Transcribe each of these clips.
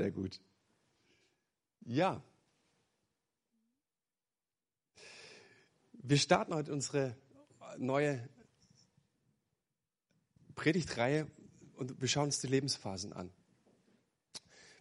Sehr gut. Ja. Wir starten heute unsere neue Predigtreihe und wir schauen uns die Lebensphasen an.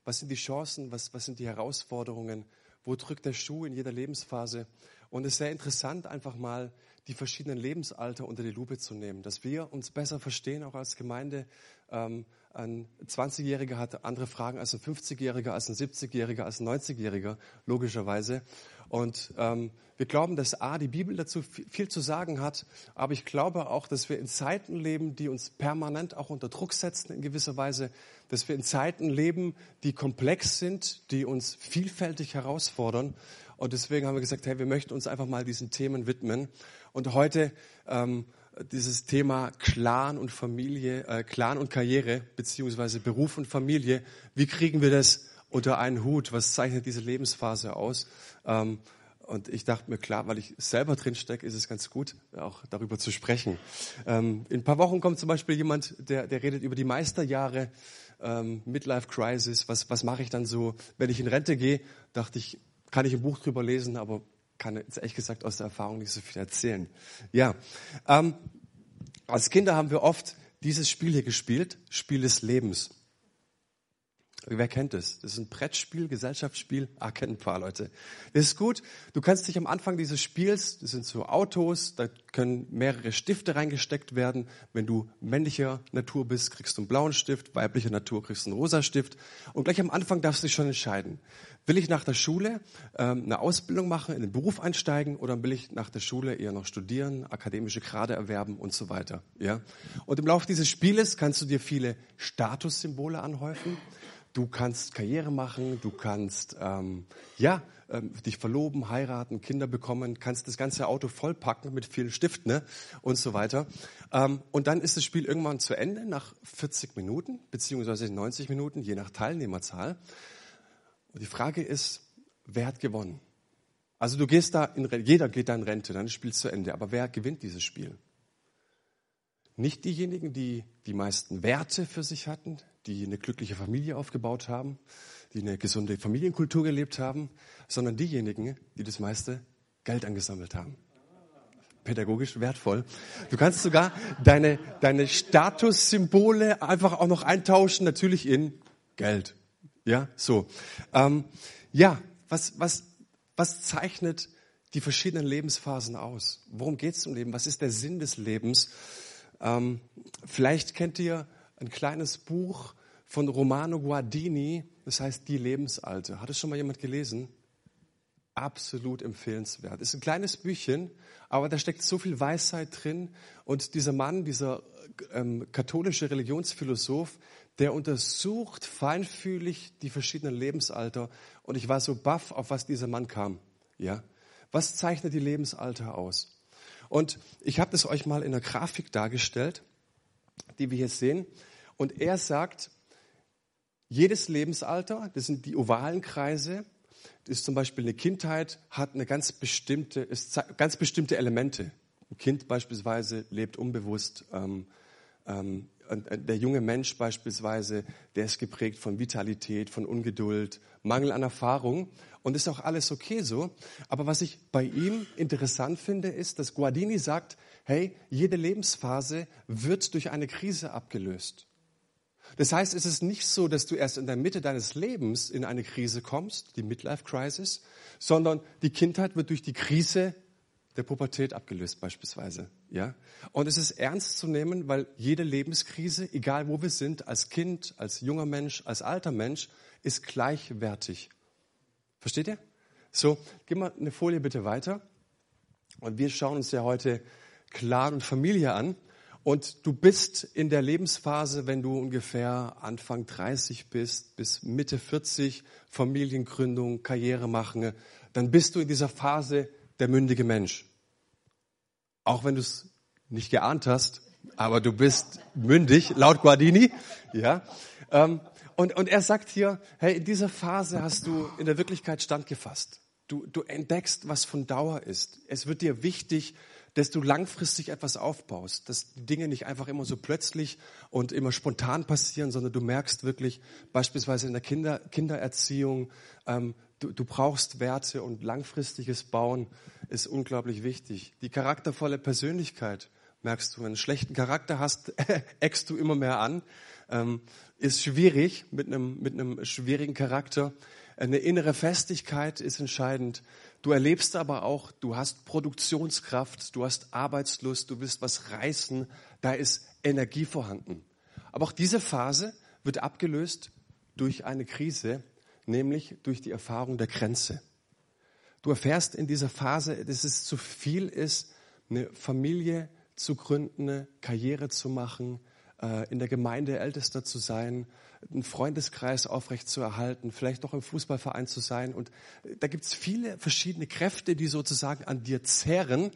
Was sind die Chancen? Was, was sind die Herausforderungen? Wo drückt der Schuh in jeder Lebensphase? Und es ist sehr interessant, einfach mal die verschiedenen Lebensalter unter die Lupe zu nehmen, dass wir uns besser verstehen, auch als Gemeinde. Ähm, ein 20-Jähriger hat andere Fragen als ein 50-Jähriger, als ein 70-Jähriger, als ein 90-Jähriger, logischerweise. Und ähm, wir glauben, dass A, die Bibel dazu viel zu sagen hat, aber ich glaube auch, dass wir in Zeiten leben, die uns permanent auch unter Druck setzen in gewisser Weise, dass wir in Zeiten leben, die komplex sind, die uns vielfältig herausfordern. Und deswegen haben wir gesagt, hey, wir möchten uns einfach mal diesen Themen widmen. Und heute ähm, dieses Thema Clan und Familie, äh, Clan und Karriere, beziehungsweise Beruf und Familie. Wie kriegen wir das unter einen Hut? Was zeichnet diese Lebensphase aus? Ähm, und ich dachte mir, klar, weil ich selber drin stecke, ist es ganz gut, auch darüber zu sprechen. Ähm, in ein paar Wochen kommt zum Beispiel jemand, der, der redet über die Meisterjahre, ähm, Midlife Crisis. Was, was mache ich dann so, wenn ich in Rente gehe? Dachte ich, kann ich ein Buch drüber lesen, aber kann jetzt ehrlich gesagt aus der Erfahrung nicht so viel erzählen. Ja, ähm, als Kinder haben wir oft dieses Spiel hier gespielt, Spiel des Lebens. Wer kennt es? Das ist ein Brettspiel, Gesellschaftsspiel. Ah, kennen ein paar Leute. Das ist gut. Du kannst dich am Anfang dieses Spiels, das sind so Autos, da können mehrere Stifte reingesteckt werden. Wenn du männlicher Natur bist, kriegst du einen blauen Stift, weiblicher Natur kriegst du einen rosa Stift. Und gleich am Anfang darfst du dich schon entscheiden. Will ich nach der Schule ähm, eine Ausbildung machen, in den Beruf einsteigen oder will ich nach der Schule eher noch studieren, akademische Grade erwerben und so weiter. Ja? Und im Laufe dieses Spieles kannst du dir viele Statussymbole anhäufen. Du kannst Karriere machen, du kannst ähm, ja ähm, dich verloben, heiraten, Kinder bekommen, kannst das ganze Auto vollpacken mit vielen Stiften ne? und so weiter. Ähm, und dann ist das Spiel irgendwann zu Ende nach 40 Minuten beziehungsweise 90 Minuten, je nach Teilnehmerzahl. Und die Frage ist, wer hat gewonnen? Also du gehst da in jeder geht da in Rente, dann ist das Spiel zu Ende. Aber wer gewinnt dieses Spiel? Nicht diejenigen, die die meisten Werte für sich hatten, die eine glückliche Familie aufgebaut haben, die eine gesunde Familienkultur gelebt haben, sondern diejenigen, die das meiste Geld angesammelt haben. Pädagogisch wertvoll. Du kannst sogar deine, deine Statussymbole einfach auch noch eintauschen, natürlich in Geld. Ja, so. Ähm, ja, was, was, was zeichnet die verschiedenen Lebensphasen aus? Worum geht es im Leben? Was ist der Sinn des Lebens? Ähm, vielleicht kennt ihr ein kleines Buch von Romano Guardini, das heißt Die Lebensalte. Hat es schon mal jemand gelesen? Absolut empfehlenswert. Ist ein kleines Büchchen, aber da steckt so viel Weisheit drin. Und dieser Mann, dieser ähm, katholische Religionsphilosoph, der untersucht feinfühlig die verschiedenen Lebensalter. Und ich war so baff, auf was dieser Mann kam. Ja, was zeichnet die Lebensalter aus? Und ich habe das euch mal in der Grafik dargestellt, die wir hier sehen. Und er sagt, jedes Lebensalter, das sind die ovalen Kreise, ist zum Beispiel eine Kindheit, hat eine ganz bestimmte, ist ganz bestimmte Elemente. Ein Kind beispielsweise lebt unbewusst, ähm, ähm, äh, der junge Mensch beispielsweise, der ist geprägt von Vitalität, von Ungeduld, Mangel an Erfahrung. Und ist auch alles okay so. Aber was ich bei ihm interessant finde, ist, dass Guardini sagt, hey, jede Lebensphase wird durch eine Krise abgelöst. Das heißt, es ist nicht so, dass du erst in der Mitte deines Lebens in eine Krise kommst, die Midlife Crisis, sondern die Kindheit wird durch die Krise der Pubertät abgelöst beispielsweise. Ja? Und es ist ernst zu nehmen, weil jede Lebenskrise, egal wo wir sind, als Kind, als junger Mensch, als alter Mensch, ist gleichwertig. Versteht ihr? So, gib mal eine Folie bitte weiter. Und wir schauen uns ja heute Clan und Familie an. Und du bist in der Lebensphase, wenn du ungefähr Anfang 30 bist, bis Mitte 40, Familiengründung, Karriere machen, dann bist du in dieser Phase der mündige Mensch. Auch wenn du es nicht geahnt hast, aber du bist mündig, laut Guardini. Ja. Ähm, und, und er sagt hier, hey, in dieser Phase hast du in der Wirklichkeit standgefasst. Du, du entdeckst, was von Dauer ist. Es wird dir wichtig, dass du langfristig etwas aufbaust, dass die Dinge nicht einfach immer so plötzlich und immer spontan passieren, sondern du merkst wirklich beispielsweise in der Kinder, Kindererziehung, ähm, du, du brauchst Werte und langfristiges Bauen ist unglaublich wichtig. Die charaktervolle Persönlichkeit merkst du, wenn du einen schlechten Charakter hast, eckst du immer mehr an. Ähm, ist schwierig mit einem, mit einem schwierigen Charakter. Eine innere Festigkeit ist entscheidend. Du erlebst aber auch, du hast Produktionskraft, du hast Arbeitslust, du willst was reißen, da ist Energie vorhanden. Aber auch diese Phase wird abgelöst durch eine Krise, nämlich durch die Erfahrung der Grenze. Du erfährst in dieser Phase, dass es zu viel ist, eine Familie zu gründen, eine Karriere zu machen, in der Gemeinde Ältester zu sein, einen Freundeskreis aufrecht zu erhalten, vielleicht noch im Fußballverein zu sein. Und äh, da gibt es viele verschiedene Kräfte, die sozusagen an dir zehren.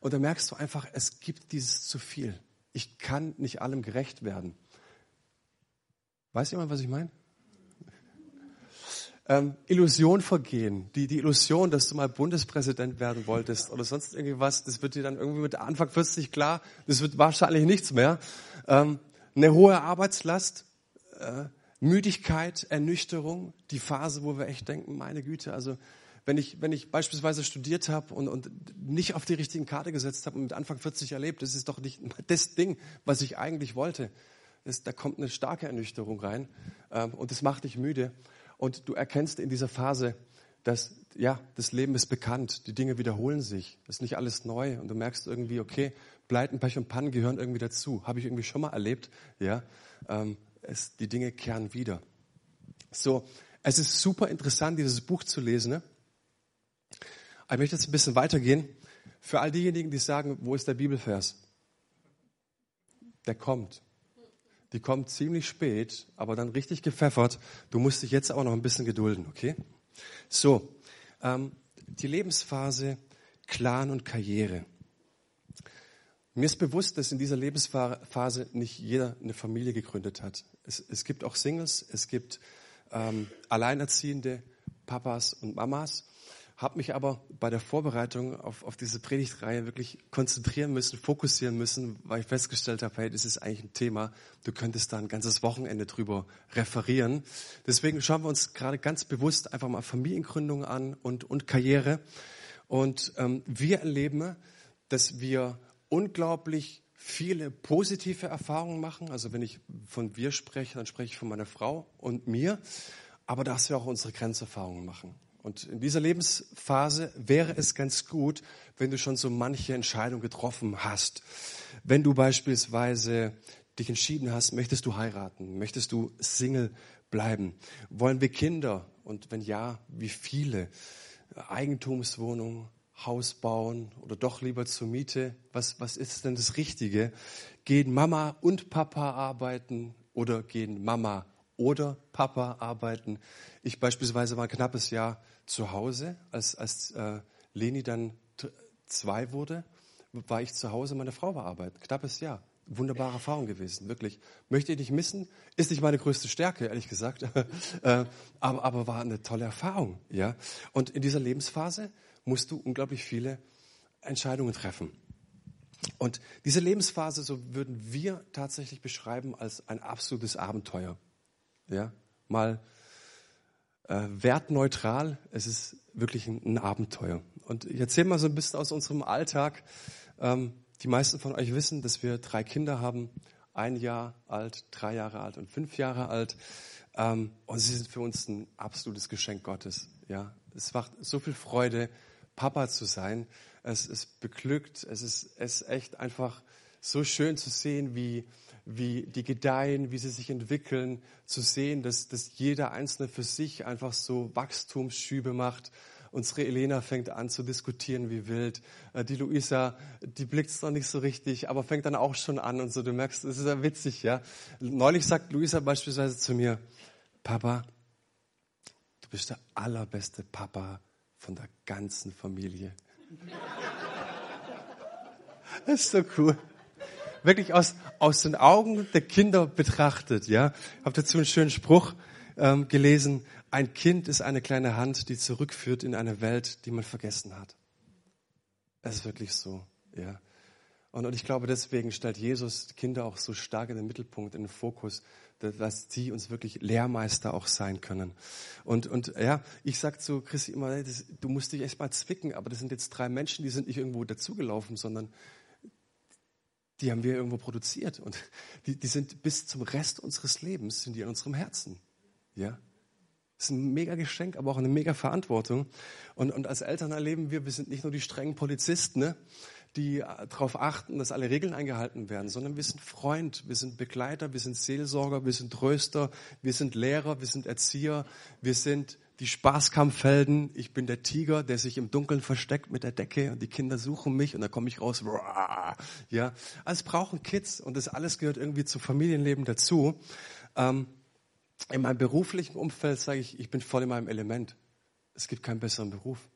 Und da merkst du einfach, es gibt dieses zu viel. Ich kann nicht allem gerecht werden. Weiß jemand, was ich meine? Ähm, Illusion vergehen. Die, die Illusion, dass du mal Bundespräsident werden wolltest oder sonst irgendwas, das wird dir dann irgendwie mit Anfang 40 klar. Das wird wahrscheinlich nichts mehr. Ähm, eine hohe Arbeitslast, äh, Müdigkeit, Ernüchterung, die Phase, wo wir echt denken, meine Güte, also wenn ich, wenn ich beispielsweise studiert habe und, und nicht auf die richtigen Karte gesetzt habe und mit Anfang 40 erlebt, das ist doch nicht das Ding, was ich eigentlich wollte. Das, da kommt eine starke Ernüchterung rein ähm, und das macht dich müde. Und du erkennst in dieser Phase, dass ja, das Leben ist bekannt, die Dinge wiederholen sich, ist nicht alles neu und du merkst irgendwie, okay, Pleiten, Pech und Pannen gehören irgendwie dazu. Habe ich irgendwie schon mal erlebt. Ja, ähm, es, die Dinge kehren wieder. So, es ist super interessant, dieses Buch zu lesen. Ne? Ich möchte jetzt ein bisschen weitergehen. Für all diejenigen, die sagen, wo ist der Bibelvers? Der kommt. Die kommt ziemlich spät, aber dann richtig gepfeffert. Du musst dich jetzt auch noch ein bisschen gedulden, okay? So, ähm, die Lebensphase Clan und Karriere. Mir ist bewusst, dass in dieser Lebensphase nicht jeder eine Familie gegründet hat. Es, es gibt auch Singles, es gibt ähm, Alleinerziehende, Papas und Mamas. Habe mich aber bei der Vorbereitung auf, auf diese Predigtreihe wirklich konzentrieren müssen, fokussieren müssen, weil ich festgestellt habe, hey, das ist eigentlich ein Thema, du könntest da ein ganzes Wochenende drüber referieren. Deswegen schauen wir uns gerade ganz bewusst einfach mal Familiengründung an und, und Karriere. Und ähm, wir erleben, dass wir unglaublich viele positive Erfahrungen machen. Also wenn ich von wir spreche, dann spreche ich von meiner Frau und mir. Aber dass wir auch unsere Grenzerfahrungen machen. Und in dieser Lebensphase wäre es ganz gut, wenn du schon so manche Entscheidung getroffen hast. Wenn du beispielsweise dich entschieden hast, möchtest du heiraten, möchtest du Single bleiben, wollen wir Kinder und wenn ja, wie viele? Eigentumswohnung, Haus bauen oder doch lieber zur Miete? Was, was ist denn das Richtige? Gehen Mama und Papa arbeiten oder gehen Mama oder Papa arbeiten? Ich beispielsweise war ein knappes Jahr zu Hause, als, als äh, Leni dann zwei wurde, war ich zu Hause, meine Frau war arbeiten. Knappes Jahr. Wunderbare Erfahrung gewesen, wirklich. Möchte ich nicht missen, ist nicht meine größte Stärke, ehrlich gesagt, äh, aber, aber war eine tolle Erfahrung, ja. Und in dieser Lebensphase musst du unglaublich viele Entscheidungen treffen. Und diese Lebensphase, so würden wir tatsächlich beschreiben als ein absolutes Abenteuer. Ja, mal äh, wertneutral, es ist wirklich ein, ein, Abenteuer. Und ich erzähle mal so ein bisschen aus unserem Alltag. Ähm, die meisten von euch wissen, dass wir drei Kinder haben, ein Jahr alt, drei Jahre alt und fünf Jahre alt. Ähm, und sie sind für uns ein absolutes Geschenk Gottes. Ja, es macht so viel Freude, Papa zu sein. Es ist beglückt. Es ist, es ist echt einfach so schön zu sehen, wie, wie die gedeihen, wie sie sich entwickeln, zu sehen, dass, dass jeder Einzelne für sich einfach so Wachstumsschübe macht. Unsere Elena fängt an zu diskutieren wie wild. Äh, die Luisa, die blickt es noch nicht so richtig, aber fängt dann auch schon an und so. Du merkst, es ist ja witzig, ja. Neulich sagt Luisa beispielsweise zu mir, Papa, du bist der allerbeste Papa, von der ganzen Familie. Das ist so cool. Wirklich aus, aus den Augen der Kinder betrachtet, ja. Ich habe dazu einen schönen Spruch ähm, gelesen. Ein Kind ist eine kleine Hand, die zurückführt in eine Welt, die man vergessen hat. Es ist wirklich so, ja. Und, und ich glaube, deswegen stellt Jesus Kinder auch so stark in den Mittelpunkt, in den Fokus, dass sie uns wirklich Lehrmeister auch sein können. Und, und ja, ich sag zu Christi immer, das, du musst dich echt mal zwicken, aber das sind jetzt drei Menschen, die sind nicht irgendwo dazugelaufen, sondern die haben wir irgendwo produziert und die, die sind bis zum Rest unseres Lebens, sind die in unserem Herzen. Ja, das ist ein mega Geschenk, aber auch eine mega Verantwortung. Und, und als Eltern erleben wir, wir sind nicht nur die strengen Polizisten, ne, die darauf achten, dass alle Regeln eingehalten werden, sondern wir sind Freund, wir sind Begleiter, wir sind Seelsorger, wir sind Tröster, wir sind Lehrer, wir sind Erzieher, wir sind die Spaßkampfhelden. Ich bin der Tiger, der sich im Dunkeln versteckt mit der Decke und die Kinder suchen mich und dann komme ich raus. Ja, also es brauchen Kids und das alles gehört irgendwie zum Familienleben dazu. Ähm, in meinem beruflichen Umfeld sage ich, ich bin voll in meinem Element. Es gibt keinen besseren Beruf.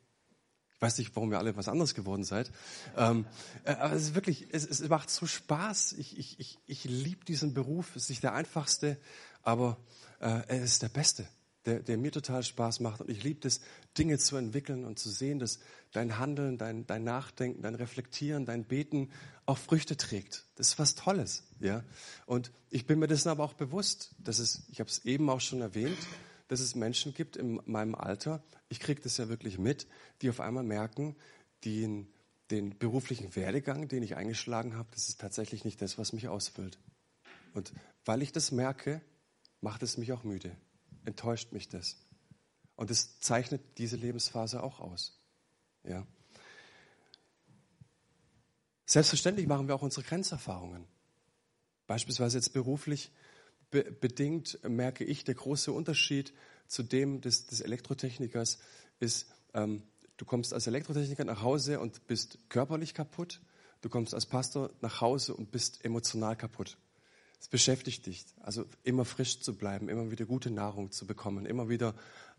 Ich weiß nicht, warum ihr alle was anderes geworden seid. Ähm, äh, aber es ist wirklich, es, es macht so Spaß. Ich, ich, ich, ich liebe diesen Beruf. Es ist nicht der einfachste, aber äh, er ist der beste der, der mir total Spaß macht. Und ich liebe es, Dinge zu entwickeln und zu sehen, dass dein Handeln, dein, dein Nachdenken, dein Reflektieren, dein Beten auch Früchte trägt. Das ist was Tolles. Ja? Und ich bin mir dessen aber auch bewusst, dass es, ich habe es eben auch schon erwähnt, dass es Menschen gibt in meinem Alter, ich kriege das ja wirklich mit, die auf einmal merken, den, den beruflichen Werdegang, den ich eingeschlagen habe, das ist tatsächlich nicht das, was mich ausfüllt. Und weil ich das merke, macht es mich auch müde enttäuscht mich das. Und das zeichnet diese Lebensphase auch aus. Ja. Selbstverständlich machen wir auch unsere Grenzerfahrungen. Beispielsweise jetzt beruflich be bedingt merke ich, der große Unterschied zu dem des, des Elektrotechnikers ist, ähm, du kommst als Elektrotechniker nach Hause und bist körperlich kaputt. Du kommst als Pastor nach Hause und bist emotional kaputt. Es beschäftigt dich, also immer frisch zu bleiben, immer wieder gute Nahrung zu bekommen, immer wieder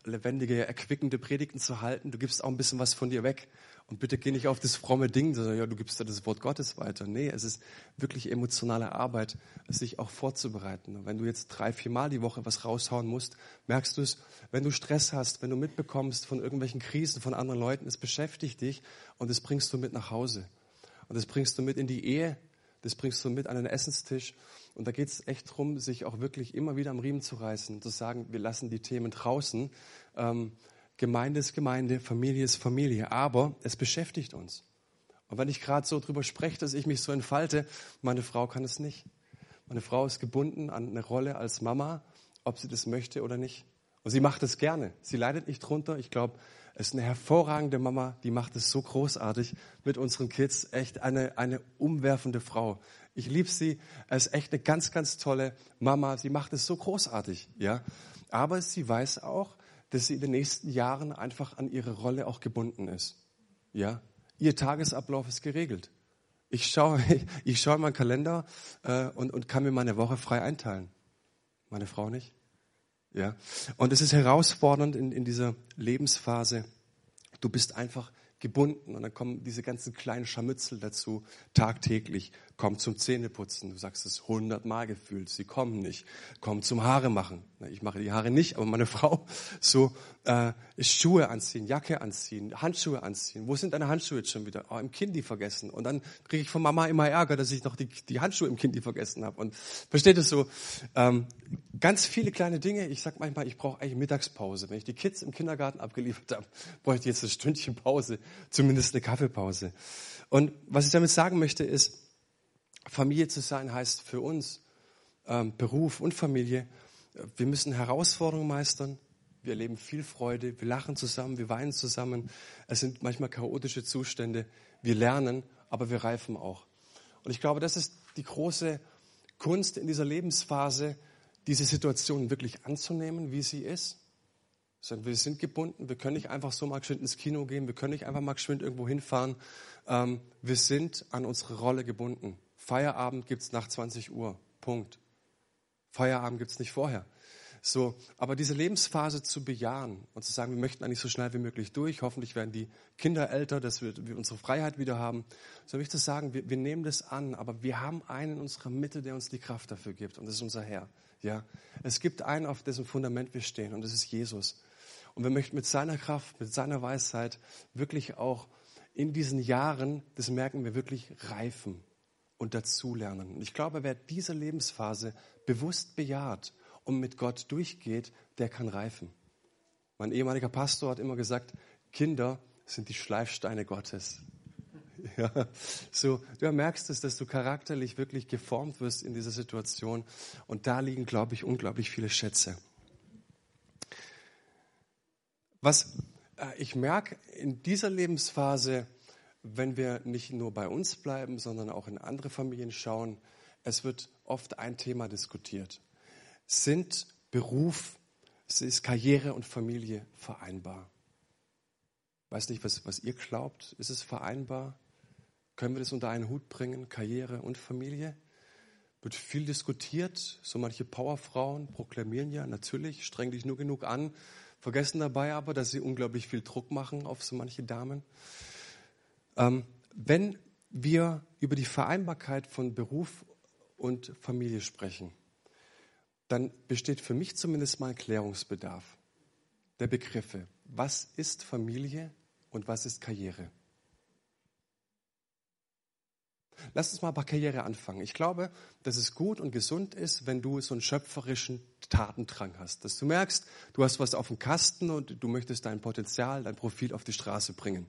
lebendige, erquickende Predigten zu halten. Du gibst auch ein bisschen was von dir weg. Und bitte geh nicht auf das fromme Ding, sondern ja, du gibst da das Wort Gottes weiter. Nee, es ist wirklich emotionale Arbeit, sich auch vorzubereiten. Und wenn du jetzt drei, vier Mal die Woche was raushauen musst, merkst du es, wenn du Stress hast, wenn du mitbekommst von irgendwelchen Krisen von anderen Leuten, es beschäftigt dich und das bringst du mit nach Hause. Und das bringst du mit in die Ehe, das bringst du mit an den Essenstisch. Und da geht es echt darum, sich auch wirklich immer wieder am Riemen zu reißen, zu sagen, wir lassen die Themen draußen. Ähm, Gemeinde ist Gemeinde, Familie ist Familie, aber es beschäftigt uns. Und wenn ich gerade so drüber spreche, dass ich mich so entfalte, meine Frau kann es nicht. Meine Frau ist gebunden an eine Rolle als Mama, ob sie das möchte oder nicht. Und sie macht es gerne. Sie leidet nicht drunter. Ich glaube, ist eine hervorragende Mama, die macht es so großartig mit unseren Kids. Echt eine, eine umwerfende Frau. Ich liebe sie. Er ist echt eine ganz, ganz tolle Mama. Sie macht es so großartig, ja. Aber sie weiß auch, dass sie in den nächsten Jahren einfach an ihre Rolle auch gebunden ist, ja. Ihr Tagesablauf ist geregelt. Ich schaue, ich schaue in meinen Kalender äh, und, und kann mir meine Woche frei einteilen. Meine Frau nicht. Ja. Und es ist herausfordernd in, in dieser Lebensphase. Du bist einfach gebunden und dann kommen diese ganzen kleinen Scharmützel dazu tagtäglich. Komm zum Zähneputzen, du sagst es hundertmal gefühlt, sie kommen nicht. Komm zum Haare machen. Ich mache die Haare nicht, aber meine Frau so äh, Schuhe anziehen, Jacke anziehen, Handschuhe anziehen. Wo sind deine Handschuhe jetzt schon wieder? Oh, im Kindi vergessen. Und dann kriege ich von Mama immer Ärger, dass ich noch die, die Handschuhe im Kindi vergessen habe. Und versteht es so? Ähm, ganz viele kleine Dinge. Ich sag manchmal, ich brauche eigentlich Mittagspause. Wenn ich die Kids im Kindergarten abgeliefert habe, brauche ich jetzt ein Stündchen Pause, zumindest eine Kaffeepause. Und was ich damit sagen möchte ist, Familie zu sein heißt für uns ähm, Beruf und Familie. Wir müssen Herausforderungen meistern. Wir erleben viel Freude. Wir lachen zusammen. Wir weinen zusammen. Es sind manchmal chaotische Zustände. Wir lernen, aber wir reifen auch. Und ich glaube, das ist die große Kunst in dieser Lebensphase, diese Situation wirklich anzunehmen, wie sie ist. Wir sind gebunden, wir können nicht einfach so mal geschwind ins Kino gehen, wir können nicht einfach mal geschwind irgendwo hinfahren. Ähm, wir sind an unsere Rolle gebunden. Feierabend gibt es nach 20 Uhr. Punkt. Feierabend gibt es nicht vorher. So, aber diese Lebensphase zu bejahen und zu sagen, wir möchten eigentlich so schnell wie möglich durch, hoffentlich werden die Kinder älter, dass wir, wir unsere Freiheit wieder haben. So möchte ich zu sagen, wir, wir nehmen das an, aber wir haben einen in unserer Mitte, der uns die Kraft dafür gibt und das ist unser Herr. Ja, es gibt einen, auf dessen Fundament wir stehen und das ist Jesus. Und wir möchten mit seiner Kraft, mit seiner Weisheit wirklich auch in diesen Jahren, das merken wir wirklich, reifen. Und dazulernen. Und ich glaube, wer diese Lebensphase bewusst bejaht und mit Gott durchgeht, der kann reifen. Mein ehemaliger Pastor hat immer gesagt, Kinder sind die Schleifsteine Gottes. Ja, so, du merkst es, dass du charakterlich wirklich geformt wirst in dieser Situation. Und da liegen, glaube ich, unglaublich viele Schätze. Was äh, ich merke in dieser Lebensphase, wenn wir nicht nur bei uns bleiben, sondern auch in andere Familien schauen, es wird oft ein Thema diskutiert. Sind Beruf, ist Karriere und Familie vereinbar? Weiß nicht, was, was ihr glaubt. Ist es vereinbar? Können wir das unter einen Hut bringen, Karriere und Familie? Wird viel diskutiert. So manche Powerfrauen proklamieren ja, natürlich, streng dich nur genug an, vergessen dabei aber, dass sie unglaublich viel Druck machen auf so manche Damen. Ähm, wenn wir über die Vereinbarkeit von Beruf und Familie sprechen, dann besteht für mich zumindest mal Klärungsbedarf der Begriffe. Was ist Familie und was ist Karriere? Lass uns mal bei Karriere anfangen. Ich glaube, dass es gut und gesund ist, wenn du so einen schöpferischen Tatendrang hast. Dass du merkst, du hast was auf dem Kasten und du möchtest dein Potenzial, dein Profil auf die Straße bringen.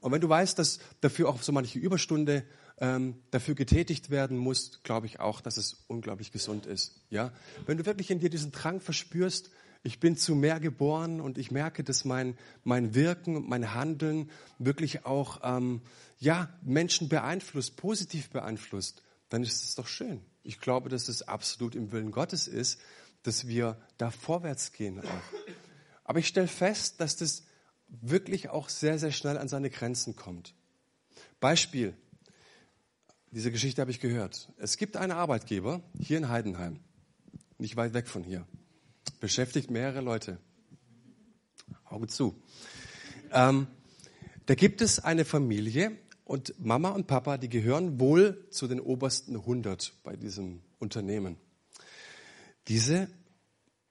Und wenn du weißt, dass dafür auch so manche Überstunde ähm, dafür getätigt werden muss, glaube ich auch, dass es unglaublich gesund ist. Ja, wenn du wirklich in dir diesen Drang verspürst, ich bin zu mehr geboren und ich merke, dass mein, mein Wirken mein Handeln wirklich auch ähm, ja, Menschen beeinflusst, positiv beeinflusst, dann ist es doch schön. Ich glaube, dass es absolut im Willen Gottes ist, dass wir da vorwärts gehen auch. Aber ich stelle fest, dass das wirklich auch sehr, sehr schnell an seine Grenzen kommt. Beispiel, diese Geschichte habe ich gehört. Es gibt einen Arbeitgeber hier in Heidenheim, nicht weit weg von hier beschäftigt mehrere Leute. Augen zu. Ähm, da gibt es eine Familie und Mama und Papa, die gehören wohl zu den obersten 100 bei diesem Unternehmen. Diese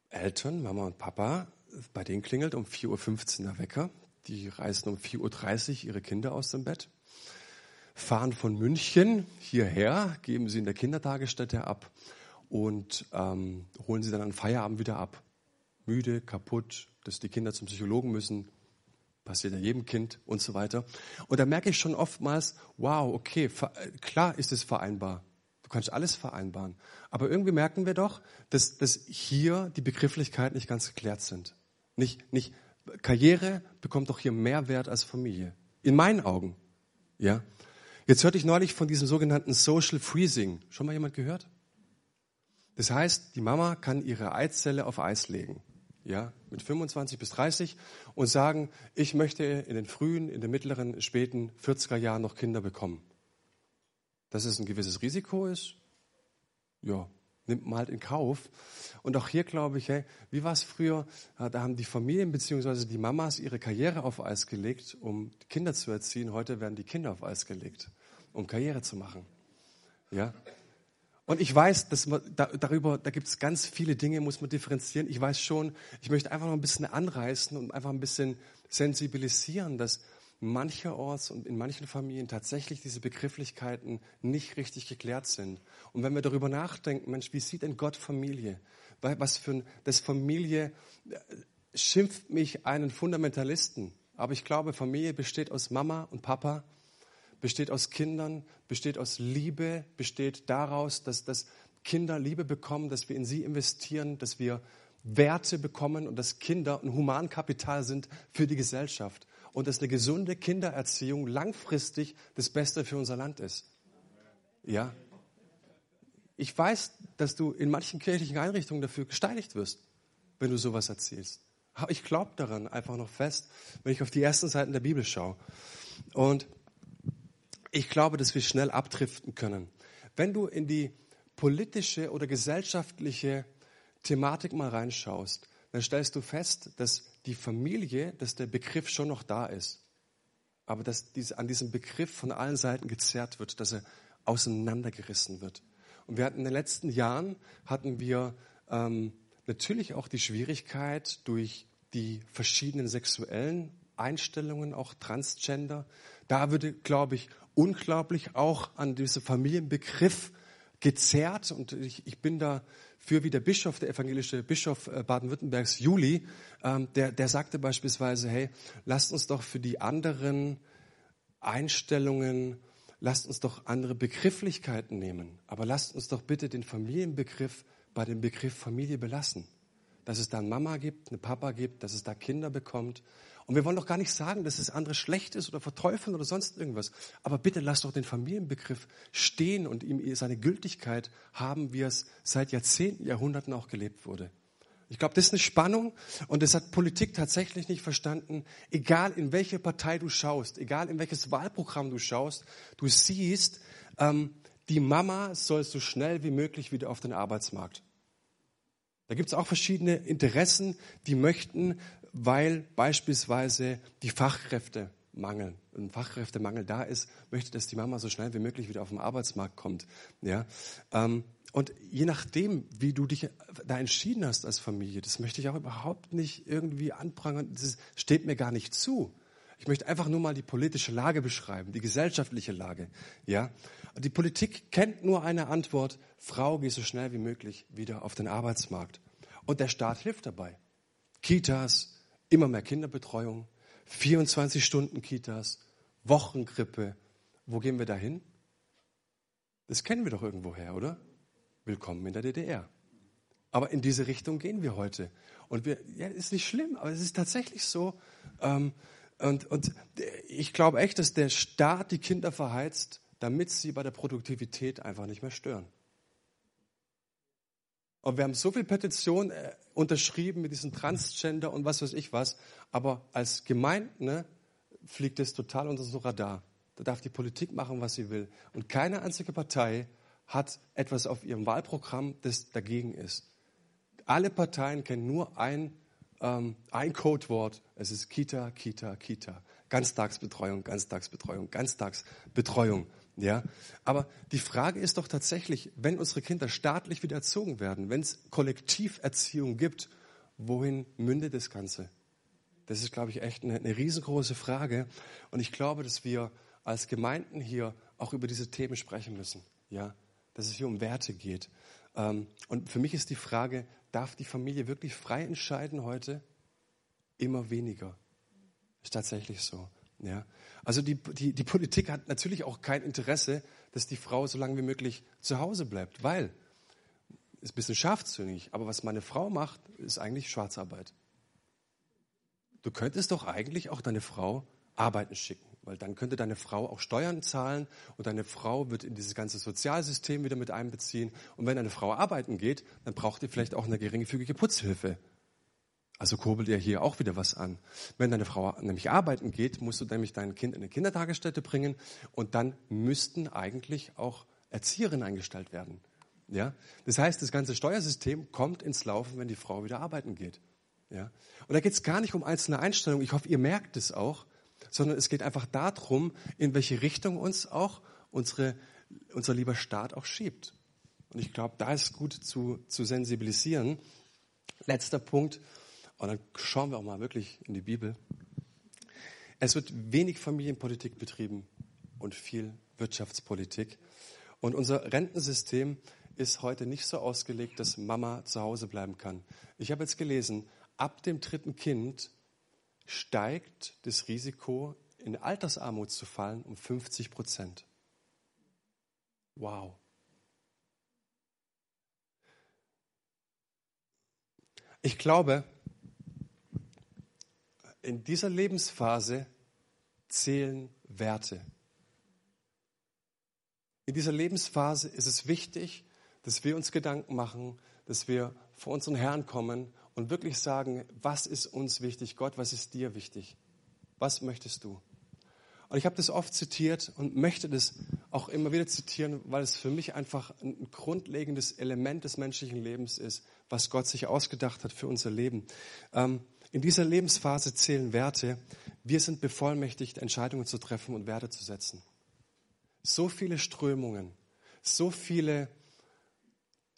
Eltern, Mama und Papa, bei denen klingelt um 4.15 Uhr der Wecker. Die reißen um 4.30 Uhr ihre Kinder aus dem Bett, fahren von München hierher, geben sie in der Kindertagesstätte ab und ähm, holen sie dann an Feierabend wieder ab. Müde, kaputt, dass die Kinder zum Psychologen müssen, passiert ja jedem Kind und so weiter. Und da merke ich schon oftmals, wow, okay, klar ist es vereinbar. Du kannst alles vereinbaren. Aber irgendwie merken wir doch, dass, dass hier die Begrifflichkeiten nicht ganz geklärt sind. Nicht, nicht, Karriere bekommt doch hier mehr Wert als Familie. In meinen Augen. Ja. Jetzt hörte ich neulich von diesem sogenannten Social Freezing. Schon mal jemand gehört? Das heißt, die Mama kann ihre Eizelle auf Eis legen, ja, mit 25 bis 30 und sagen, ich möchte in den frühen, in den mittleren, späten 40er Jahren noch Kinder bekommen. Dass es ein gewisses Risiko ist, ja, nimmt man halt in Kauf. Und auch hier glaube ich, hey, wie war es früher? Da haben die Familien bzw. die Mamas ihre Karriere auf Eis gelegt, um Kinder zu erziehen. Heute werden die Kinder auf Eis gelegt, um Karriere zu machen. Ja, und ich weiß, dass man da, darüber, da gibt es ganz viele Dinge, muss man differenzieren. Ich weiß schon, ich möchte einfach noch ein bisschen anreißen und einfach ein bisschen sensibilisieren, dass mancherorts und in manchen Familien tatsächlich diese Begrifflichkeiten nicht richtig geklärt sind. Und wenn wir darüber nachdenken, Mensch, wie sieht denn Gott Familie? Was für ein, das Familie äh, schimpft mich einen Fundamentalisten. Aber ich glaube, Familie besteht aus Mama und Papa, besteht aus Kindern, besteht aus Liebe, besteht daraus, dass, dass Kinder Liebe bekommen, dass wir in sie investieren, dass wir Werte bekommen und dass Kinder ein Humankapital sind für die Gesellschaft und dass eine gesunde Kindererziehung langfristig das Beste für unser Land ist. Ja. Ich weiß, dass du in manchen kirchlichen Einrichtungen dafür gesteinigt wirst, wenn du sowas erzählst. Aber ich glaube daran einfach noch fest, wenn ich auf die ersten Seiten der Bibel schaue. Und ich glaube, dass wir schnell abdriften können. Wenn du in die politische oder gesellschaftliche Thematik mal reinschaust, dann stellst du fest, dass die Familie, dass der Begriff schon noch da ist. Aber dass diese, an diesem Begriff von allen Seiten gezerrt wird, dass er auseinandergerissen wird. Und wir hatten in den letzten Jahren, hatten wir ähm, natürlich auch die Schwierigkeit durch die verschiedenen sexuellen Einstellungen, auch Transgender. Da würde, glaube ich, unglaublich auch an diesem Familienbegriff gezerrt und ich, ich bin da für wie der Bischof, der evangelische Bischof äh, Baden-Württembergs, Juli, ähm, der, der sagte beispielsweise, hey, lasst uns doch für die anderen Einstellungen, lasst uns doch andere Begrifflichkeiten nehmen, aber lasst uns doch bitte den Familienbegriff bei dem Begriff Familie belassen. Dass es da eine Mama gibt, eine Papa gibt, dass es da Kinder bekommt. Und wir wollen doch gar nicht sagen, dass es andere schlecht ist oder verteufeln oder sonst irgendwas. Aber bitte lasst doch den Familienbegriff stehen und ihm seine Gültigkeit haben, wie es seit Jahrzehnten, Jahrhunderten auch gelebt wurde. Ich glaube, das ist eine Spannung und das hat Politik tatsächlich nicht verstanden. Egal in welche Partei du schaust, egal in welches Wahlprogramm du schaust, du siehst, ähm, die Mama soll so schnell wie möglich wieder auf den Arbeitsmarkt. Da gibt es auch verschiedene Interessen, die möchten, weil beispielsweise die Fachkräfte mangeln, ein Fachkräftemangel da ist, möchte, dass die Mama so schnell wie möglich wieder auf den Arbeitsmarkt kommt. Ja? Ähm, und je nachdem, wie du dich da entschieden hast als Familie, das möchte ich auch überhaupt nicht irgendwie anprangern, das steht mir gar nicht zu. Ich möchte einfach nur mal die politische Lage beschreiben, die gesellschaftliche Lage. Ja? Die Politik kennt nur eine Antwort, Frau, geh so schnell wie möglich wieder auf den Arbeitsmarkt. Und der Staat hilft dabei. Kitas, immer mehr Kinderbetreuung, 24 Stunden Kitas, Wochengrippe. Wo gehen wir da hin? Das kennen wir doch irgendwoher, oder? Willkommen in der DDR. Aber in diese Richtung gehen wir heute. Und wir, ja, ist nicht schlimm, aber es ist tatsächlich so. Ähm, und, und ich glaube echt, dass der Staat die Kinder verheizt, damit sie bei der Produktivität einfach nicht mehr stören. Und wir haben so viel Petitionen äh, unterschrieben mit diesem Transgender und was weiß ich was. Aber als Gemeinde ne, fliegt es total unter so Radar. Da darf die Politik machen, was sie will. Und keine einzige Partei hat etwas auf ihrem Wahlprogramm, das dagegen ist. Alle Parteien kennen nur ein, ähm, ein Codewort. Es ist Kita, Kita, Kita. Ganztagsbetreuung, Ganztagsbetreuung, Ganztagsbetreuung. Ja, aber die Frage ist doch tatsächlich, wenn unsere Kinder staatlich wieder erzogen werden, wenn es Kollektiverziehung gibt, wohin mündet das Ganze? Das ist, glaube ich, echt eine, eine riesengroße Frage. Und ich glaube, dass wir als Gemeinden hier auch über diese Themen sprechen müssen. Ja, dass es hier um Werte geht. Ähm, und für mich ist die Frage, darf die Familie wirklich frei entscheiden heute? Immer weniger. Ist tatsächlich so. Ja. Also die, die, die Politik hat natürlich auch kein Interesse, dass die Frau so lange wie möglich zu Hause bleibt, weil ist ein bisschen scharfzüngig, aber was meine Frau macht, ist eigentlich Schwarzarbeit. Du könntest doch eigentlich auch deine Frau arbeiten schicken, weil dann könnte deine Frau auch Steuern zahlen und deine Frau wird in dieses ganze Sozialsystem wieder mit einbeziehen. Und wenn eine Frau arbeiten geht, dann braucht ihr vielleicht auch eine geringfügige Putzhilfe. Also kurbelt ihr hier auch wieder was an. Wenn deine Frau nämlich arbeiten geht, musst du nämlich dein Kind in eine Kindertagesstätte bringen und dann müssten eigentlich auch Erzieherinnen eingestellt werden. Ja? Das heißt, das ganze Steuersystem kommt ins Laufen, wenn die Frau wieder arbeiten geht. Ja? Und da geht es gar nicht um einzelne Einstellungen. Ich hoffe, ihr merkt es auch, sondern es geht einfach darum, in welche Richtung uns auch unsere, unser lieber Staat auch schiebt. Und ich glaube, da ist gut zu, zu sensibilisieren. Letzter Punkt. Und dann schauen wir auch mal wirklich in die Bibel. Es wird wenig Familienpolitik betrieben und viel Wirtschaftspolitik. Und unser Rentensystem ist heute nicht so ausgelegt, dass Mama zu Hause bleiben kann. Ich habe jetzt gelesen, ab dem dritten Kind steigt das Risiko, in Altersarmut zu fallen, um 50 Prozent. Wow. Ich glaube, in dieser Lebensphase zählen Werte. In dieser Lebensphase ist es wichtig, dass wir uns Gedanken machen, dass wir vor unseren Herrn kommen und wirklich sagen, was ist uns wichtig? Gott, was ist dir wichtig? Was möchtest du? Und ich habe das oft zitiert und möchte das auch immer wieder zitieren, weil es für mich einfach ein grundlegendes Element des menschlichen Lebens ist, was Gott sich ausgedacht hat für unser Leben. Ähm, in dieser Lebensphase zählen Werte. Wir sind bevollmächtigt, Entscheidungen zu treffen und Werte zu setzen. So viele Strömungen, so viele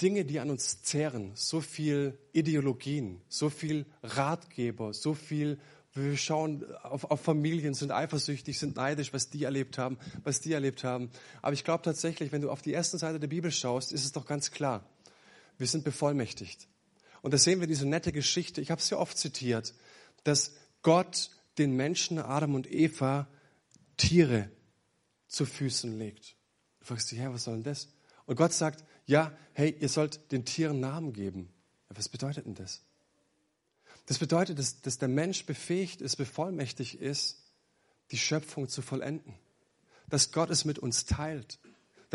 Dinge, die an uns zehren, so viel Ideologien, so viel Ratgeber, so viel, wir schauen auf, auf Familien, sind eifersüchtig, sind neidisch, was die erlebt haben, was die erlebt haben. Aber ich glaube tatsächlich, wenn du auf die erste Seite der Bibel schaust, ist es doch ganz klar, wir sind bevollmächtigt. Und da sehen wir diese nette Geschichte, ich habe es ja oft zitiert, dass Gott den Menschen, Adam und Eva, Tiere zu Füßen legt. Du fragst dich, ja, was soll denn das? Und Gott sagt, ja, hey, ihr sollt den Tieren Namen geben. Ja, was bedeutet denn das? Das bedeutet, dass, dass der Mensch befähigt ist, bevollmächtigt ist, die Schöpfung zu vollenden. Dass Gott es mit uns teilt.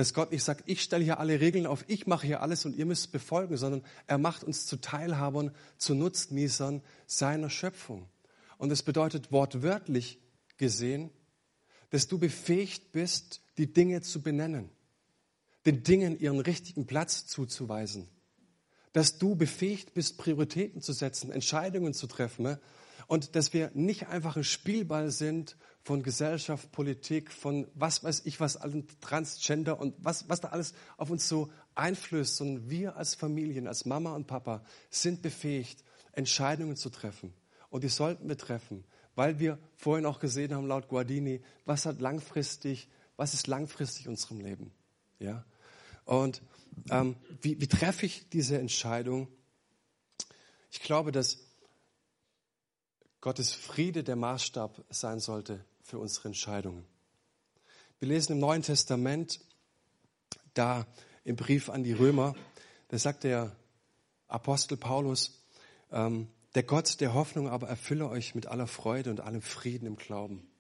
Dass Gott nicht sagt, ich stelle hier alle Regeln auf, ich mache hier alles und ihr müsst befolgen, sondern er macht uns zu Teilhabern, zu Nutznießern seiner Schöpfung. Und das bedeutet wortwörtlich gesehen, dass du befähigt bist, die Dinge zu benennen den Dingen ihren richtigen Platz zuzuweisen. Dass du befähigt bist, Prioritäten zu setzen, Entscheidungen zu treffen. Und dass wir nicht einfach ein Spielball sind von Gesellschaft, Politik, von was weiß ich was, allen Transgender und was, was da alles auf uns so einflößt, sondern wir als Familien, als Mama und Papa sind befähigt, Entscheidungen zu treffen. Und die sollten wir treffen, weil wir vorhin auch gesehen haben, laut Guardini, was hat langfristig, was ist langfristig unserem Leben. Ja? Und ähm, wie, wie treffe ich diese Entscheidung? Ich glaube, dass Gottes Friede der Maßstab sein sollte für unsere Entscheidungen. Wir lesen im Neuen Testament, da im Brief an die Römer, da sagt der Apostel Paulus, ähm, der Gott der Hoffnung aber erfülle euch mit aller Freude und allem Frieden im Glauben.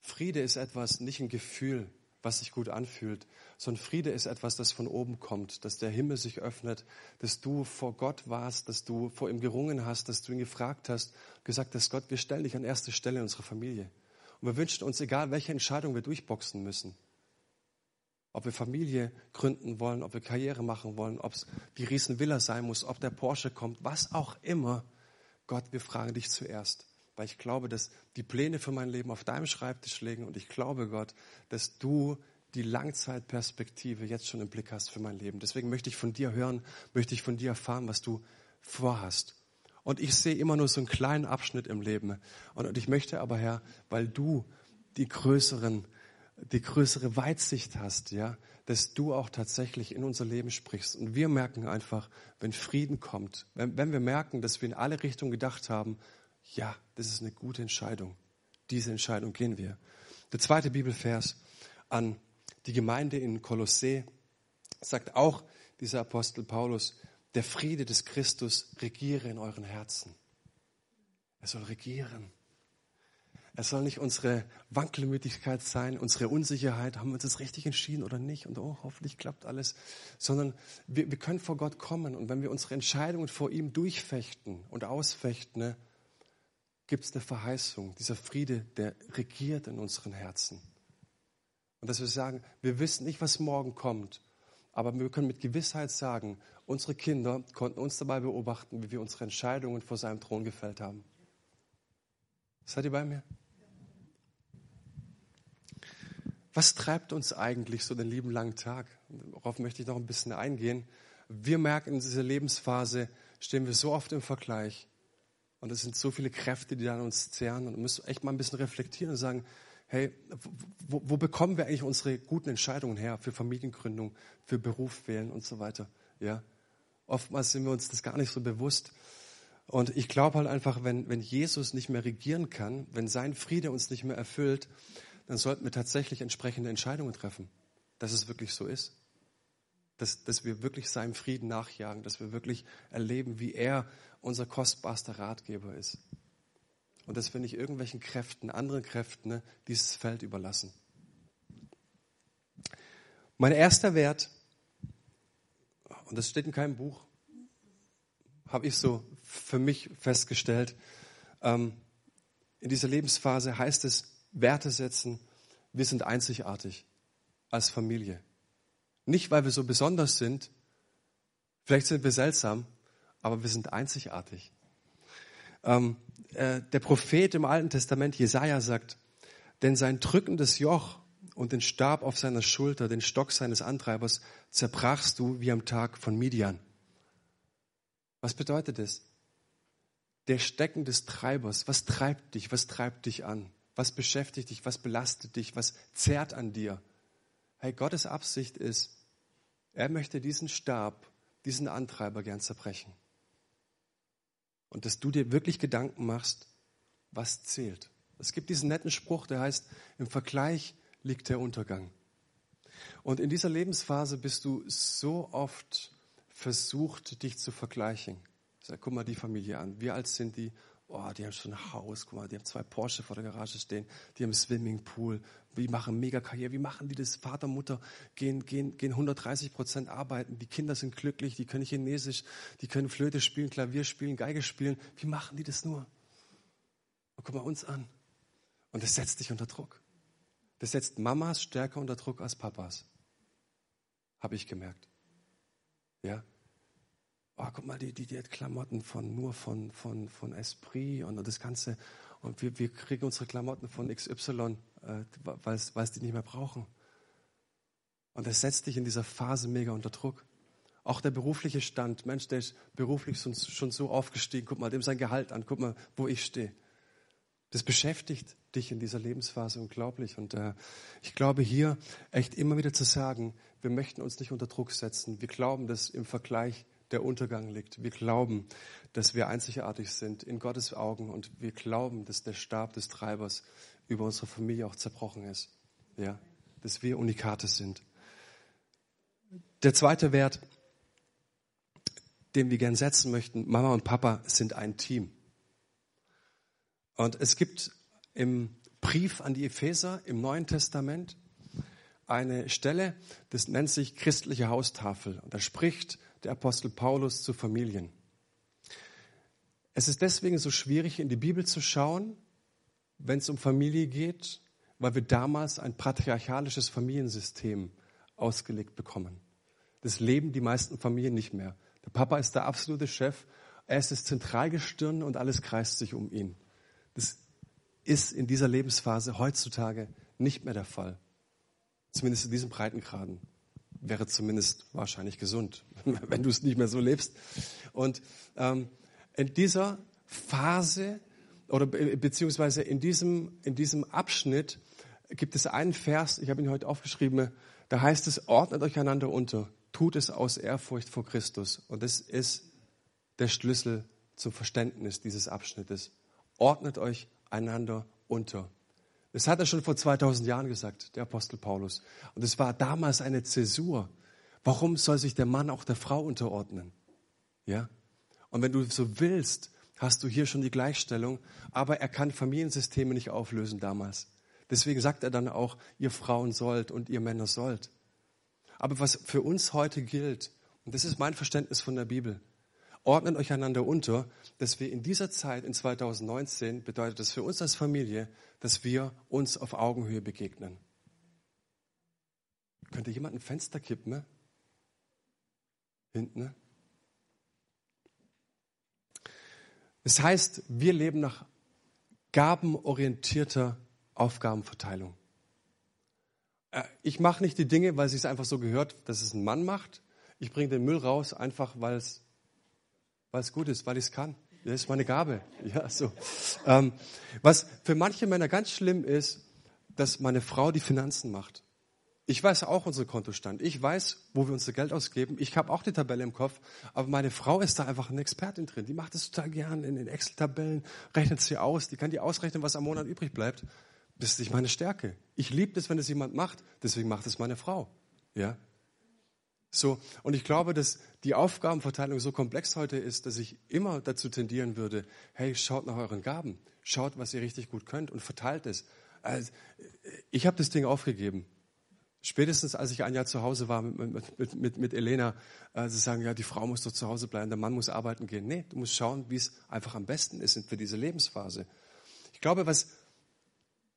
Friede ist etwas, nicht ein Gefühl, was sich gut anfühlt, sondern Friede ist etwas, das von oben kommt, dass der Himmel sich öffnet, dass du vor Gott warst, dass du vor ihm gerungen hast, dass du ihn gefragt hast, gesagt hast, Gott, wir stellen dich an erste Stelle in unserer Familie. Und wir wünschen uns, egal welche Entscheidung wir durchboxen müssen, ob wir Familie gründen wollen, ob wir Karriere machen wollen, ob es die Riesenvilla sein muss, ob der Porsche kommt, was auch immer, Gott, wir fragen dich zuerst weil ich glaube, dass die Pläne für mein Leben auf deinem Schreibtisch liegen und ich glaube, Gott, dass du die Langzeitperspektive jetzt schon im Blick hast für mein Leben. Deswegen möchte ich von dir hören, möchte ich von dir erfahren, was du vorhast. Und ich sehe immer nur so einen kleinen Abschnitt im Leben. Und ich möchte aber, Herr, weil du die größeren, die größere Weitsicht hast, ja, dass du auch tatsächlich in unser Leben sprichst. Und wir merken einfach, wenn Frieden kommt, wenn, wenn wir merken, dass wir in alle Richtungen gedacht haben, ja, das ist eine gute Entscheidung. Diese Entscheidung gehen wir. Der zweite Bibelvers an die Gemeinde in Kolossee sagt auch dieser Apostel Paulus, der Friede des Christus regiere in euren Herzen. Er soll regieren. Er soll nicht unsere Wankelmütigkeit sein, unsere Unsicherheit, haben wir uns das richtig entschieden oder nicht und oh, hoffentlich klappt alles, sondern wir, wir können vor Gott kommen und wenn wir unsere Entscheidungen vor ihm durchfechten und ausfechten, ne, gibt es eine Verheißung, dieser Friede, der regiert in unseren Herzen. Und dass wir sagen, wir wissen nicht, was morgen kommt, aber wir können mit Gewissheit sagen, unsere Kinder konnten uns dabei beobachten, wie wir unsere Entscheidungen vor seinem Thron gefällt haben. Seid ihr bei mir? Was treibt uns eigentlich so den lieben langen Tag? Darauf möchte ich noch ein bisschen eingehen. Wir merken in dieser Lebensphase, stehen wir so oft im Vergleich und es sind so viele Kräfte, die an uns zehren. Und wir müssen echt mal ein bisschen reflektieren und sagen, hey, wo, wo bekommen wir eigentlich unsere guten Entscheidungen her für Familiengründung, für Beruf wählen und so weiter? Ja, oftmals sind wir uns das gar nicht so bewusst. Und ich glaube halt einfach, wenn, wenn Jesus nicht mehr regieren kann, wenn sein Friede uns nicht mehr erfüllt, dann sollten wir tatsächlich entsprechende Entscheidungen treffen, dass es wirklich so ist. Dass, dass wir wirklich seinem Frieden nachjagen, dass wir wirklich erleben, wie er unser kostbarster Ratgeber ist. Und dass wir nicht irgendwelchen Kräften, anderen Kräften, ne, dieses Feld überlassen. Mein erster Wert, und das steht in keinem Buch, habe ich so für mich festgestellt, ähm, in dieser Lebensphase heißt es, Werte setzen, wir sind einzigartig als Familie. Nicht, weil wir so besonders sind, vielleicht sind wir seltsam, aber wir sind einzigartig. Ähm, äh, der Prophet im Alten Testament, Jesaja, sagt, denn sein drückendes Joch und den Stab auf seiner Schulter, den Stock seines Antreibers, zerbrachst du wie am Tag von Midian. Was bedeutet das? Der Stecken des Treibers. Was treibt dich? Was treibt dich an? Was beschäftigt dich? Was belastet dich? Was zerrt an dir? Hey, Gottes Absicht ist, er möchte diesen Stab, diesen Antreiber gern zerbrechen. Und dass du dir wirklich Gedanken machst, was zählt. Es gibt diesen netten Spruch, der heißt, im Vergleich liegt der Untergang. Und in dieser Lebensphase bist du so oft versucht, dich zu vergleichen. Sag, guck mal die Familie an. Wie alt sind die? Oh, die haben schon ein Haus. Guck mal, die haben zwei Porsche vor der Garage stehen. Die haben einen Swimmingpool. Die machen mega Karriere. Wie machen die das? Vater, Mutter gehen, gehen, gehen 130 Prozent arbeiten. Die Kinder sind glücklich. Die können Chinesisch. Die können Flöte spielen, Klavier spielen, Geige spielen. Wie machen die das nur? Und guck mal uns an. Und das setzt dich unter Druck. Das setzt Mamas stärker unter Druck als Papas. Habe ich gemerkt. Ja? Oh, guck mal, die, die, die hat Klamotten von, nur von, von, von Esprit und das Ganze. Und wir, wir kriegen unsere Klamotten von XY, äh, weil es die nicht mehr brauchen. Und das setzt dich in dieser Phase mega unter Druck. Auch der berufliche Stand. Mensch, der ist beruflich schon, schon so aufgestiegen. Guck mal dem sein Gehalt an. Guck mal, wo ich stehe. Das beschäftigt dich in dieser Lebensphase unglaublich. Und äh, ich glaube hier echt immer wieder zu sagen, wir möchten uns nicht unter Druck setzen. Wir glauben, dass im Vergleich der Untergang liegt. Wir glauben, dass wir einzigartig sind in Gottes Augen und wir glauben, dass der Stab des Treibers über unsere Familie auch zerbrochen ist. Ja, dass wir Unikate sind. Der zweite Wert, den wir gern setzen möchten, Mama und Papa sind ein Team. Und es gibt im Brief an die Epheser im Neuen Testament eine Stelle, das nennt sich christliche Haustafel. Und da spricht der Apostel Paulus zu Familien. Es ist deswegen so schwierig, in die Bibel zu schauen, wenn es um Familie geht, weil wir damals ein patriarchalisches Familiensystem ausgelegt bekommen. Das leben die meisten Familien nicht mehr. Der Papa ist der absolute Chef, er ist das Zentralgestirn und alles kreist sich um ihn. Das ist in dieser Lebensphase heutzutage nicht mehr der Fall. Zumindest in diesen Breitengraden. Wäre zumindest wahrscheinlich gesund, wenn du es nicht mehr so lebst. Und ähm, in dieser Phase oder beziehungsweise in diesem, in diesem Abschnitt gibt es einen Vers, ich habe ihn heute aufgeschrieben, da heißt es, ordnet euch einander unter, tut es aus Ehrfurcht vor Christus. Und das ist der Schlüssel zum Verständnis dieses Abschnittes ordnet euch einander unter. Das hat er schon vor 2000 Jahren gesagt, der Apostel Paulus. Und es war damals eine Zäsur. Warum soll sich der Mann auch der Frau unterordnen? Ja? Und wenn du so willst, hast du hier schon die Gleichstellung, aber er kann Familiensysteme nicht auflösen damals. Deswegen sagt er dann auch, ihr Frauen sollt und ihr Männer sollt. Aber was für uns heute gilt, und das ist mein Verständnis von der Bibel, ordnet euch einander unter, dass wir in dieser Zeit, in 2019, bedeutet das für uns als Familie, dass wir uns auf Augenhöhe begegnen. Könnte jemand ein Fenster kippen? Ne? Hinten? Ne? Das heißt, wir leben nach gabenorientierter Aufgabenverteilung. Äh, ich mache nicht die Dinge, weil es sich einfach so gehört, dass es ein Mann macht. Ich bringe den Müll raus, einfach weil es weil es gut ist, weil ich es kann. Das ist meine Gabe. Ja, so. Ähm, was für manche Männer ganz schlimm ist, dass meine Frau die Finanzen macht. Ich weiß auch unseren Kontostand. Ich weiß, wo wir unser Geld ausgeben. Ich habe auch die Tabelle im Kopf. Aber meine Frau ist da einfach eine Expertin drin. Die macht es total gern in den Excel-Tabellen, rechnet sie aus. Die kann die ausrechnen, was am Monat übrig bleibt. Das ist nicht meine Stärke. Ich liebe es, wenn es jemand macht. Deswegen macht es meine Frau. Ja. So, und ich glaube, dass die Aufgabenverteilung so komplex heute ist, dass ich immer dazu tendieren würde, hey, schaut nach euren Gaben, schaut, was ihr richtig gut könnt und verteilt es. Also, ich habe das Ding aufgegeben. Spätestens als ich ein Jahr zu Hause war mit, mit, mit, mit Elena, äh, sie sagen, ja, die Frau muss doch zu Hause bleiben, der Mann muss arbeiten gehen. Nee, du musst schauen, wie es einfach am besten ist für diese Lebensphase. Ich glaube, was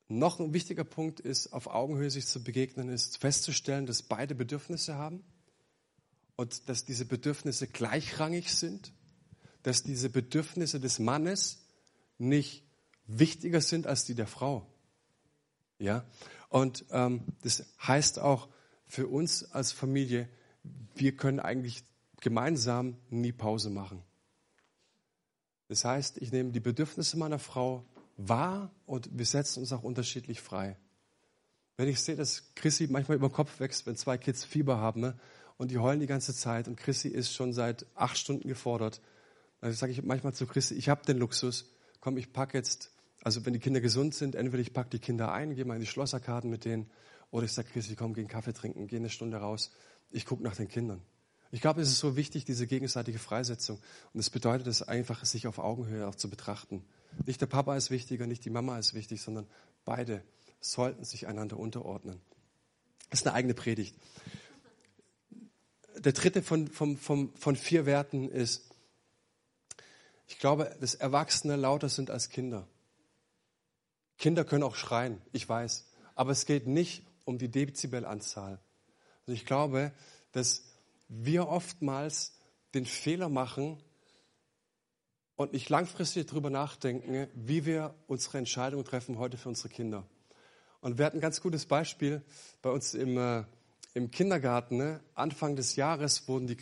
noch ein wichtiger Punkt ist, auf Augenhöhe sich zu begegnen, ist festzustellen, dass beide Bedürfnisse haben und dass diese Bedürfnisse gleichrangig sind, dass diese Bedürfnisse des Mannes nicht wichtiger sind als die der Frau. Ja? Und ähm, das heißt auch für uns als Familie, wir können eigentlich gemeinsam nie Pause machen. Das heißt, ich nehme die Bedürfnisse meiner Frau wahr und wir setzen uns auch unterschiedlich frei. Wenn ich sehe, dass Chrissy manchmal über den Kopf wächst, wenn zwei Kids Fieber haben ne, und die heulen die ganze Zeit und Chrissy ist schon seit acht Stunden gefordert, dann sage ich manchmal zu Chrissy, ich habe den Luxus, komm, ich packe jetzt, also wenn die Kinder gesund sind, entweder ich packe die Kinder ein, gehe mal in die Schlosserkarten mit denen oder ich sage, Chrissy, komm, geh einen Kaffee trinken, geh eine Stunde raus, ich gucke nach den Kindern. Ich glaube, es ist so wichtig, diese gegenseitige Freisetzung. Und es bedeutet es einfach, sich auf Augenhöhe auch zu betrachten. Nicht der Papa ist wichtiger, nicht die Mama ist wichtig, sondern beide sollten sich einander unterordnen. Das ist eine eigene Predigt. Der dritte von, von, von, von vier Werten ist, ich glaube, dass Erwachsene lauter sind als Kinder. Kinder können auch schreien, ich weiß. Aber es geht nicht um die Dezibelanzahl. Und ich glaube, dass wir oftmals den Fehler machen und nicht langfristig darüber nachdenken, wie wir unsere Entscheidungen treffen heute für unsere Kinder. Und wir hatten ein ganz gutes Beispiel bei uns im, äh, im Kindergarten. Ne? Anfang des Jahres wurden die,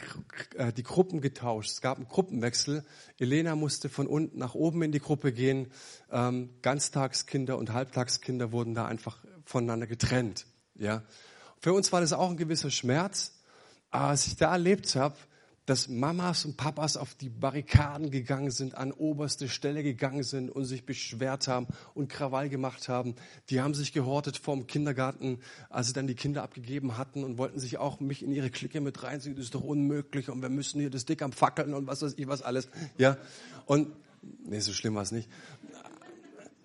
äh, die Gruppen getauscht. Es gab einen Gruppenwechsel. Elena musste von unten nach oben in die Gruppe gehen. Ähm, Ganztagskinder und Halbtagskinder wurden da einfach voneinander getrennt. Ja? Für uns war das auch ein gewisser Schmerz. Aber als ich da erlebt habe, dass Mamas und Papas auf die Barrikaden gegangen sind, an oberste Stelle gegangen sind und sich beschwert haben und Krawall gemacht haben. Die haben sich gehortet vom Kindergarten, als sie dann die Kinder abgegeben hatten und wollten sich auch mich in ihre Clique mit reinziehen. Das ist doch unmöglich und wir müssen hier das Dick am Fackeln und was weiß ich was alles. Ja. Und, nee, so schlimm war es nicht.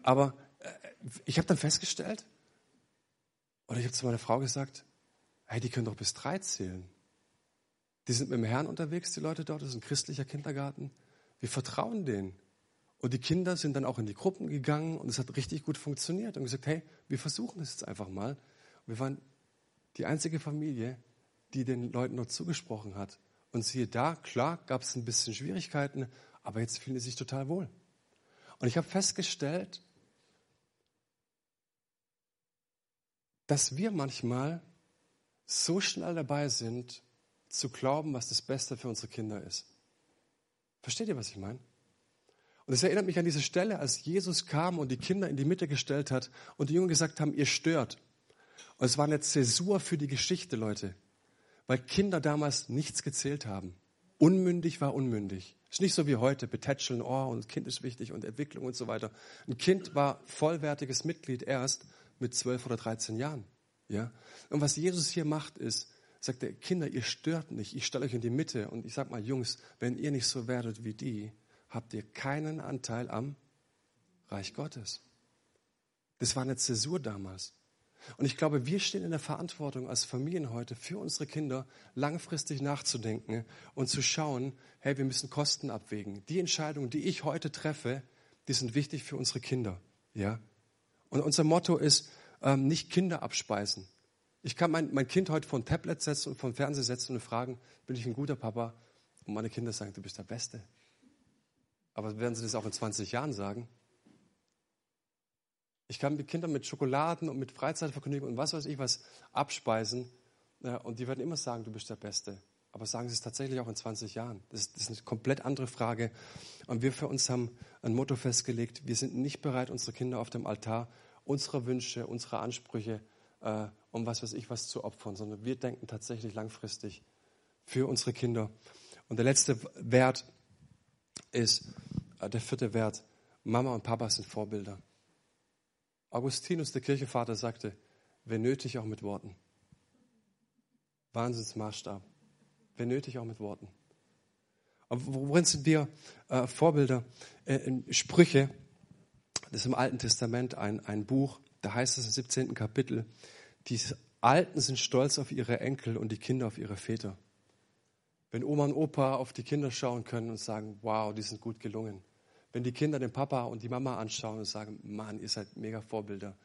Aber äh, ich habe dann festgestellt, oder ich habe zu meiner Frau gesagt, hey, die können doch bis drei zählen. Die sind mit dem Herrn unterwegs, die Leute dort, das ist ein christlicher Kindergarten. Wir vertrauen denen. Und die Kinder sind dann auch in die Gruppen gegangen und es hat richtig gut funktioniert und gesagt, hey, wir versuchen es jetzt einfach mal. Und wir waren die einzige Familie, die den Leuten noch zugesprochen hat. Und siehe da, klar, gab es ein bisschen Schwierigkeiten, aber jetzt fühlen sie sich total wohl. Und ich habe festgestellt, dass wir manchmal so schnell dabei sind, zu glauben, was das Beste für unsere Kinder ist. Versteht ihr, was ich meine? Und es erinnert mich an diese Stelle, als Jesus kam und die Kinder in die Mitte gestellt hat und die Jungen gesagt haben, ihr stört. Und es war eine Zäsur für die Geschichte, Leute, weil Kinder damals nichts gezählt haben. Unmündig war unmündig. Ist nicht so wie heute, betätscheln, oh, und Kind ist wichtig und Entwicklung und so weiter. Ein Kind war vollwertiges Mitglied erst mit zwölf oder dreizehn Jahren. Ja? Und was Jesus hier macht, ist, sagt er, Kinder, ihr stört nicht, ich stelle euch in die Mitte und ich sage mal, Jungs, wenn ihr nicht so werdet wie die, habt ihr keinen Anteil am Reich Gottes. Das war eine Zäsur damals. Und ich glaube, wir stehen in der Verantwortung als Familien heute für unsere Kinder langfristig nachzudenken und zu schauen, hey, wir müssen Kosten abwägen. Die Entscheidungen, die ich heute treffe, die sind wichtig für unsere Kinder. Ja? Und unser Motto ist, ähm, nicht Kinder abspeisen. Ich kann mein, mein Kind heute vor ein Tablet setzen und den Fernseher setzen und fragen, bin ich ein guter Papa? Und meine Kinder sagen, du bist der Beste. Aber werden sie das auch in 20 Jahren sagen? Ich kann mit Kindern mit Schokoladen und mit Freizeitvergnügen und was weiß ich was abspeisen. Ja, und die werden immer sagen, du bist der Beste. Aber sagen sie es tatsächlich auch in 20 Jahren? Das, das ist eine komplett andere Frage. Und wir für uns haben ein Motto festgelegt, wir sind nicht bereit, unsere Kinder auf dem Altar unserer Wünsche, unserer Ansprüche äh, um was weiß ich was zu opfern, sondern wir denken tatsächlich langfristig für unsere Kinder. Und der letzte Wert ist, äh, der vierte Wert, Mama und Papa sind Vorbilder. Augustinus, der Kirchenvater, sagte, wenn nötig auch mit Worten. Wahnsinnsmaßstab. Wenn nötig auch mit Worten. Worin sind wir äh, Vorbilder? Äh, Sprüche, das ist im Alten Testament ein, ein Buch, da heißt es im 17. Kapitel, die Alten sind stolz auf ihre Enkel und die Kinder auf ihre Väter. Wenn Oma und Opa auf die Kinder schauen können und sagen, wow, die sind gut gelungen. Wenn die Kinder den Papa und die Mama anschauen und sagen, Mann, ihr seid mega Vorbilder.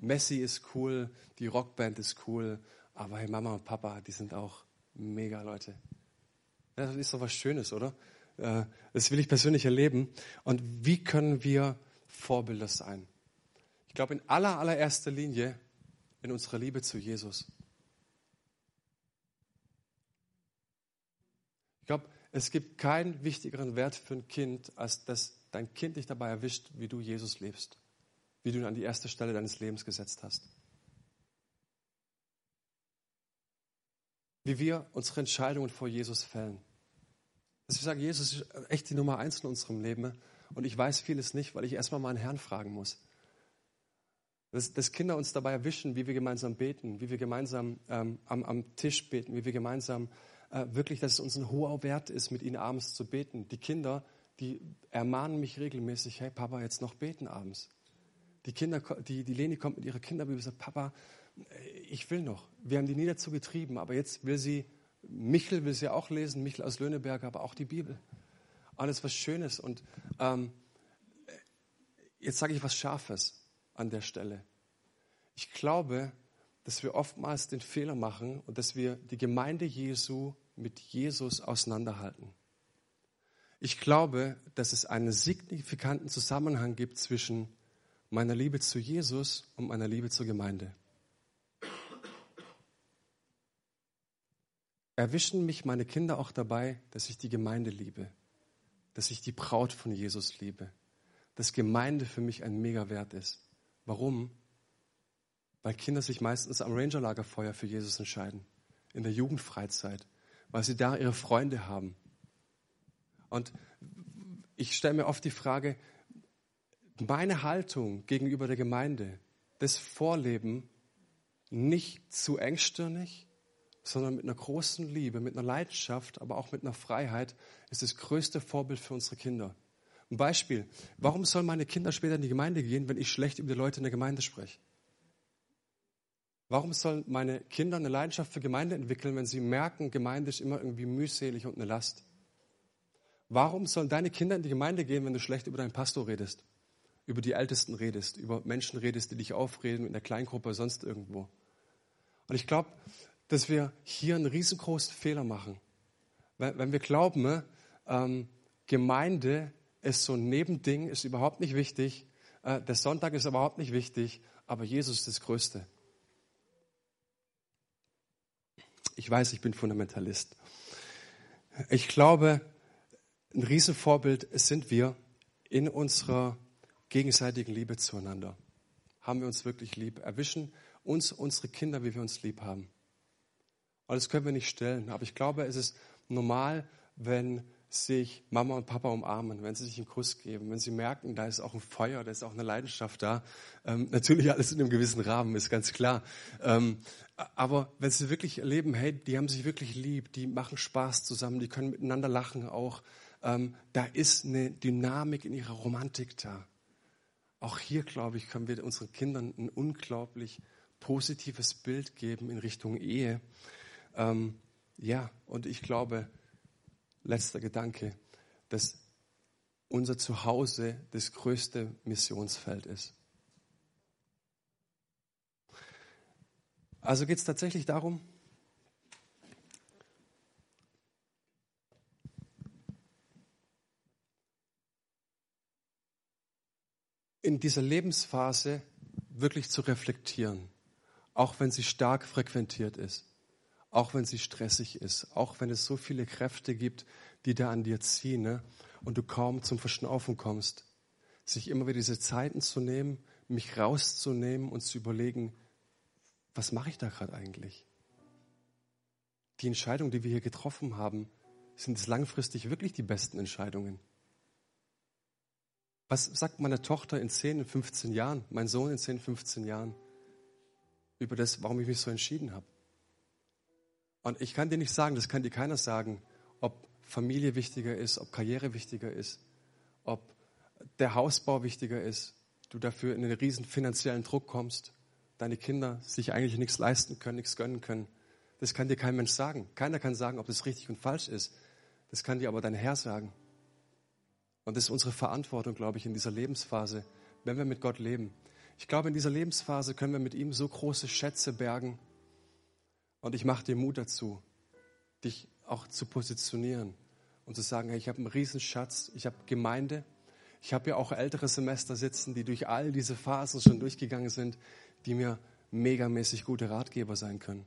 Messi ist cool, die Rockband ist cool, aber hey, Mama und Papa, die sind auch mega Leute. Das ist doch was Schönes, oder? Äh, das will ich persönlich erleben. Und wie können wir Vorbilder sein? Glaube in aller, allererster Linie in unserer Liebe zu Jesus. Ich glaube, es gibt keinen wichtigeren Wert für ein Kind, als dass dein Kind dich dabei erwischt, wie du Jesus lebst, wie du ihn an die erste Stelle deines Lebens gesetzt hast. Wie wir unsere Entscheidungen vor Jesus fällen. Dass wir sagen, Jesus ist echt die Nummer eins in unserem Leben und ich weiß vieles nicht, weil ich erstmal meinen Herrn fragen muss. Dass, dass, Kinder uns dabei erwischen, wie wir gemeinsam beten, wie wir gemeinsam ähm, am, am, Tisch beten, wie wir gemeinsam äh, wirklich, dass es uns ein hoher Wert ist, mit ihnen abends zu beten. Die Kinder, die ermahnen mich regelmäßig, hey Papa, jetzt noch beten abends. Die Kinder, die, die Leni kommt mit ihrer Kinderbibel und sagt, Papa, ich will noch. Wir haben die nie dazu getrieben, aber jetzt will sie, Michel will sie auch lesen, Michel aus Löhneberg, aber auch die Bibel. Alles was Schönes. Und ähm, jetzt sage ich was Scharfes an der Stelle. Ich glaube, dass wir oftmals den Fehler machen und dass wir die Gemeinde Jesu mit Jesus auseinanderhalten. Ich glaube, dass es einen signifikanten Zusammenhang gibt zwischen meiner Liebe zu Jesus und meiner Liebe zur Gemeinde. Erwischen mich meine Kinder auch dabei, dass ich die Gemeinde liebe, dass ich die Braut von Jesus liebe, dass Gemeinde für mich ein Megawert ist. Warum? Weil Kinder sich meistens am Rangerlagerfeuer für Jesus entscheiden, in der Jugendfreizeit, weil sie da ihre Freunde haben. Und ich stelle mir oft die Frage, meine Haltung gegenüber der Gemeinde, das Vorleben, nicht zu engstirnig, sondern mit einer großen Liebe, mit einer Leidenschaft, aber auch mit einer Freiheit, ist das größte Vorbild für unsere Kinder. Ein Beispiel. Warum sollen meine Kinder später in die Gemeinde gehen, wenn ich schlecht über die Leute in der Gemeinde spreche? Warum sollen meine Kinder eine Leidenschaft für Gemeinde entwickeln, wenn sie merken, Gemeinde ist immer irgendwie mühselig und eine Last? Warum sollen deine Kinder in die Gemeinde gehen, wenn du schlecht über deinen Pastor redest, über die Ältesten redest, über Menschen redest, die dich aufreden in der Kleingruppe, sonst irgendwo? Und ich glaube, dass wir hier einen riesengroßen Fehler machen, wenn wir glauben, ähm, Gemeinde ist so ein Nebending, ist überhaupt nicht wichtig. Äh, der Sonntag ist überhaupt nicht wichtig, aber Jesus ist das Größte. Ich weiß, ich bin Fundamentalist. Ich glaube, ein Riesenvorbild sind wir in unserer gegenseitigen Liebe zueinander. Haben wir uns wirklich lieb? Erwischen uns unsere Kinder, wie wir uns lieb haben. Und das können wir nicht stellen. Aber ich glaube, es ist normal, wenn sich Mama und Papa umarmen, wenn sie sich einen Kuss geben, wenn sie merken, da ist auch ein Feuer, da ist auch eine Leidenschaft da. Ähm, natürlich alles in einem gewissen Rahmen, ist ganz klar. Ähm, aber wenn sie wirklich erleben, hey, die haben sich wirklich lieb, die machen Spaß zusammen, die können miteinander lachen auch, ähm, da ist eine Dynamik in ihrer Romantik da. Auch hier, glaube ich, können wir unseren Kindern ein unglaublich positives Bild geben in Richtung Ehe. Ähm, ja, und ich glaube, letzter Gedanke, dass unser Zuhause das größte Missionsfeld ist. Also geht es tatsächlich darum, in dieser Lebensphase wirklich zu reflektieren, auch wenn sie stark frequentiert ist auch wenn sie stressig ist, auch wenn es so viele Kräfte gibt, die da an dir ziehen ne? und du kaum zum Verschnaufen kommst, sich immer wieder diese Zeiten zu nehmen, mich rauszunehmen und zu überlegen, was mache ich da gerade eigentlich? Die Entscheidungen, die wir hier getroffen haben, sind es langfristig wirklich die besten Entscheidungen? Was sagt meine Tochter in 10, in 15 Jahren, mein Sohn in 10, 15 Jahren über das, warum ich mich so entschieden habe? Und ich kann dir nicht sagen, das kann dir keiner sagen, ob Familie wichtiger ist, ob Karriere wichtiger ist, ob der Hausbau wichtiger ist, du dafür in einen riesen finanziellen Druck kommst, deine Kinder sich eigentlich nichts leisten können, nichts gönnen können. Das kann dir kein Mensch sagen. Keiner kann sagen, ob das richtig und falsch ist. Das kann dir aber dein Herr sagen. Und das ist unsere Verantwortung, glaube ich, in dieser Lebensphase, wenn wir mit Gott leben. Ich glaube, in dieser Lebensphase können wir mit ihm so große Schätze bergen, und ich mache dir Mut dazu, dich auch zu positionieren und zu sagen, hey, ich habe einen Riesenschatz, ich habe Gemeinde, Ich habe ja auch ältere Semester sitzen, die durch all diese Phasen schon durchgegangen sind, die mir megamäßig gute Ratgeber sein können.